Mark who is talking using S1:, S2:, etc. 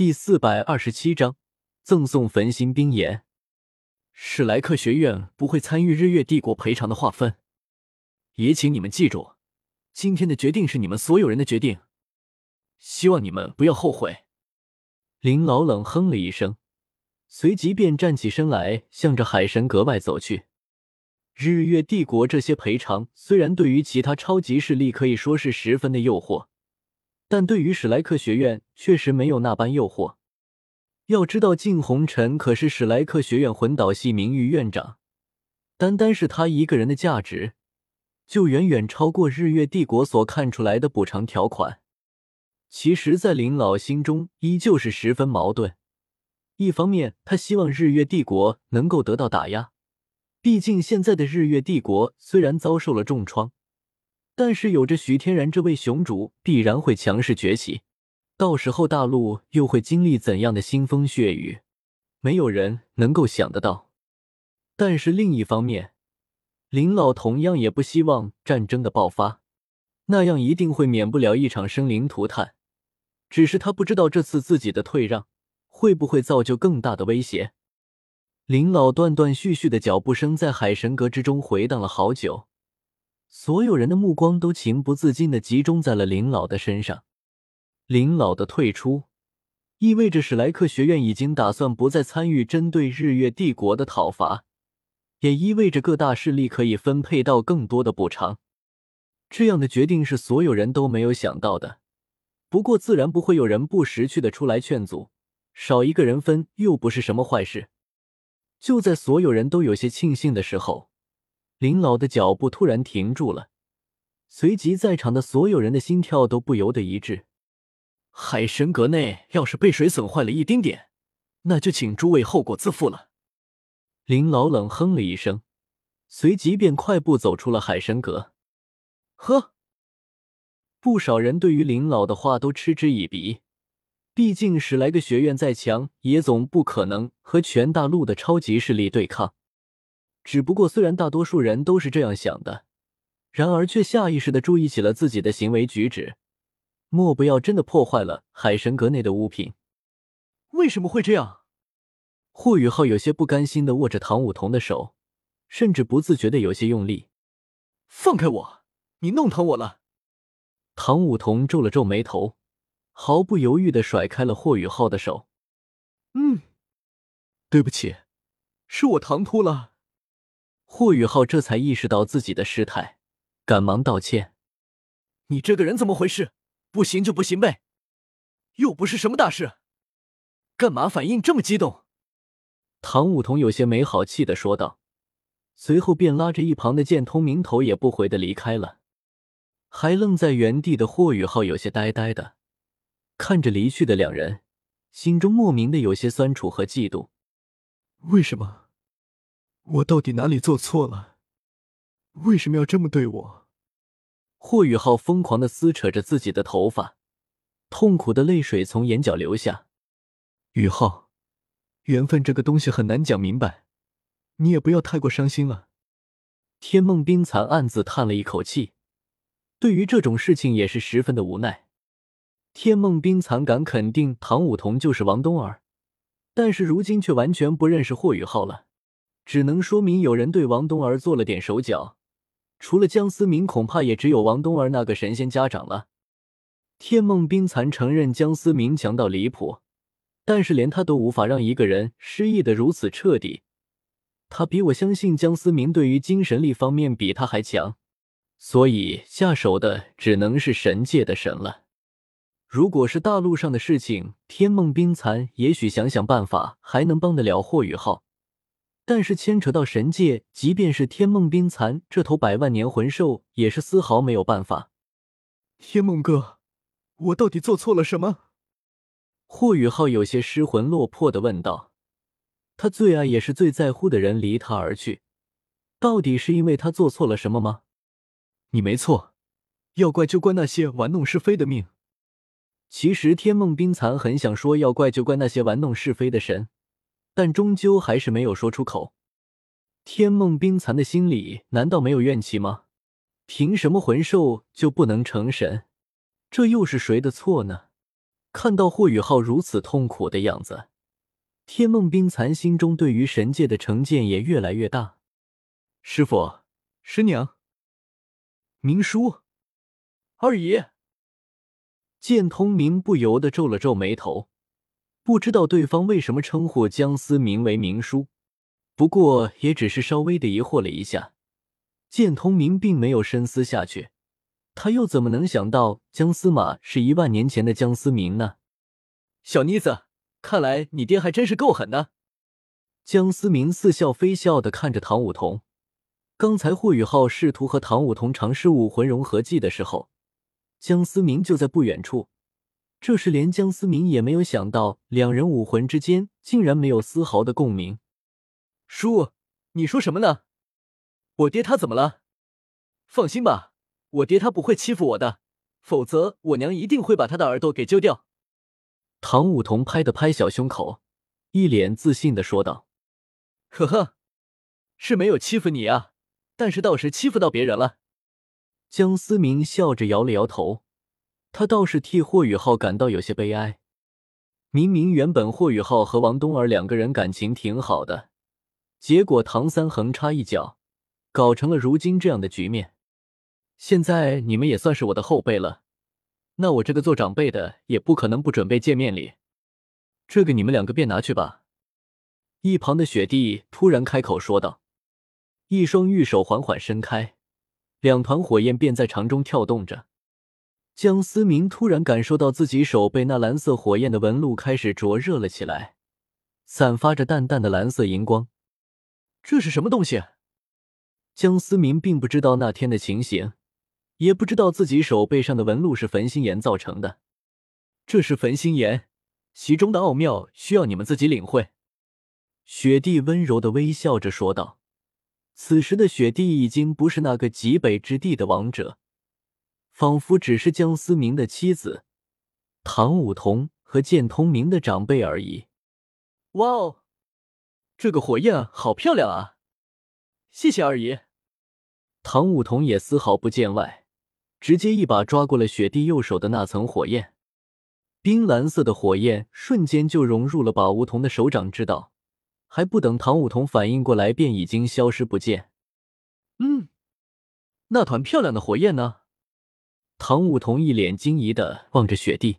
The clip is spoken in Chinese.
S1: 第四百二十七章赠送焚心冰岩。史莱克学院不会参与日月帝国赔偿的划分，也请你们记住，今天的决定是你们所有人的决定，希望你们不要后悔。林老冷哼了一声，随即便站起身来，向着海神阁外走去。日月帝国这些赔偿，虽然对于其他超级势力可以说是十分的诱惑。但对于史莱克学院确实没有那般诱惑。要知道，靳红尘可是史莱克学院魂导系名誉院长，单单是他一个人的价值，就远远超过日月帝国所看出来的补偿条款。其实，在林老心中依旧是十分矛盾。一方面，他希望日月帝国能够得到打压，毕竟现在的日月帝国虽然遭受了重创。但是有着徐天然这位雄主，必然会强势崛起，到时候大陆又会经历怎样的腥风血雨，没有人能够想得到。但是另一方面，林老同样也不希望战争的爆发，那样一定会免不了一场生灵涂炭。只是他不知道这次自己的退让会不会造就更大的威胁。林老断断续续的脚步声在海神阁之中回荡了好久。所有人的目光都情不自禁的集中在了林老的身上。林老的退出，意味着史莱克学院已经打算不再参与针对日月帝国的讨伐，也意味着各大势力可以分配到更多的补偿。这样的决定是所有人都没有想到的。不过，自然不会有人不识趣的出来劝阻，少一个人分又不是什么坏事。就在所有人都有些庆幸的时候。林老的脚步突然停住了，随即在场的所有人的心跳都不由得一滞。海神阁内要是被水损坏了一丁点，那就请诸位后果自负了。林老冷哼了一声，随即便快步走出了海神阁。呵，不少人对于林老的话都嗤之以鼻，毕竟史莱克学院再强，也总不可能和全大陆的超级势力对抗。只不过，虽然大多数人都是这样想的，然而却下意识的注意起了自己的行为举止，莫不要真的破坏了海神阁内的物品？为什么会这样？霍雨浩有些不甘心的握着唐舞桐的手，甚至不自觉的有些用力。放开我！你弄疼我了！唐舞桐皱了皱眉头，毫不犹豫的甩开了霍雨浩的手。嗯，对不起，是我唐突了。霍雨浩这才意识到自己的失态，赶忙道歉：“你这个人怎么回事？不行就不行呗，又不是什么大事，干嘛反应这么激动？”唐舞桐有些没好气的说道，随后便拉着一旁的剑通明头也不回的离开了。还愣在原地的霍雨浩有些呆呆的看着离去的两人，心中莫名的有些酸楚和嫉妒。
S2: 为什么？我到底哪里做错了？为什么要这么对我？
S1: 霍雨浩疯狂的撕扯着自己的头发，痛苦的泪水从眼角流下。
S2: 雨浩，缘分这个东西很难讲明白，你也不要太过伤心了。
S1: 天梦冰蚕暗自叹了一口气，对于这种事情也是十分的无奈。天梦冰蚕敢肯定唐舞桐就是王冬儿，但是如今却完全不认识霍雨浩了。只能说明有人对王冬儿做了点手脚，除了江思明，恐怕也只有王冬儿那个神仙家长了。天梦冰蚕承认江思明强到离谱，但是连他都无法让一个人失忆的如此彻底。他比我相信江思明对于精神力方面比他还强，所以下手的只能是神界的神了。如果是大陆上的事情，天梦冰蚕也许想想办法还能帮得了霍雨浩。但是牵扯到神界，即便是天梦冰蚕这头百万年魂兽，也是丝毫没有办法。
S2: 天梦哥，我到底做错了什么？
S1: 霍雨浩有些失魂落魄的问道。他最爱也是最在乎的人离他而去，到底是因为他做错了什么吗？
S2: 你没错，要怪就怪那些玩弄是非的命。
S1: 其实天梦冰蚕很想说，要怪就怪那些玩弄是非的神。但终究还是没有说出口。天梦冰蚕的心里难道没有怨气吗？凭什么魂兽就不能成神？这又是谁的错呢？看到霍雨浩如此痛苦的样子，天梦冰蚕心中对于神界的成见也越来越大。
S2: 师傅，师娘，
S1: 明叔，
S2: 二姨，
S1: 剑通明不由得皱了皱眉头，不知道对方为什么称呼江思明为明叔，不过也只是稍微的疑惑了一下。见通明并没有深思下去。他又怎么能想到江司马是一万年前的江思明呢？
S2: 小妮子，看来你爹还真是够狠的。
S1: 江思明似笑非笑的看着唐舞桐。刚才霍雨浩试图和唐舞桐尝试武魂融合技的时候，江思明就在不远处。这时连江思明也没有想到，两人武魂之间竟然没有丝毫的共鸣。
S2: 叔，你说什么呢？我爹他怎么了？放心吧。我爹他不会欺负我的，否则我娘一定会把他的耳朵给揪掉。
S1: 唐舞桐拍的拍小胸口，一脸自信的说道：“
S2: 呵呵，是没有欺负你啊，但是倒是欺负到别人了。”
S1: 江思明笑着摇了摇头，他倒是替霍雨浩感到有些悲哀。明明原本霍雨浩和王冬儿两个人感情挺好的，结果唐三横插一脚，搞成了如今这样的局面。现在你们也算是我的后辈了，那我这个做长辈的也不可能不准备见面礼，这个你们两个便拿去吧。一旁的雪帝突然开口说道，一双玉手缓缓伸开，两团火焰便在肠中跳动着。江思明突然感受到自己手被那蓝色火焰的纹路开始灼热了起来，散发着淡淡的蓝色荧光。
S2: 这是什么东西？
S1: 江思明并不知道那天的情形。也不知道自己手背上的纹路是焚心岩造成的，
S2: 这是焚心岩，其中的奥妙需要你们自己领会。”
S1: 雪帝温柔的微笑着说道。此时的雪帝已经不是那个极北之地的王者，仿佛只是江思明的妻子唐舞桐和剑通明的长辈而已。
S2: 哇哦，这个火焰好漂亮啊！谢谢二姨。
S1: 唐舞桐也丝毫不见外。直接一把抓过了雪帝右手的那层火焰，冰蓝色的火焰瞬间就融入了把梧桐的手掌之道，还不等唐舞桐反应过来，便已经消失不见。
S2: 嗯，那团漂亮的火焰呢？
S1: 唐舞桐一脸惊疑的望着雪帝。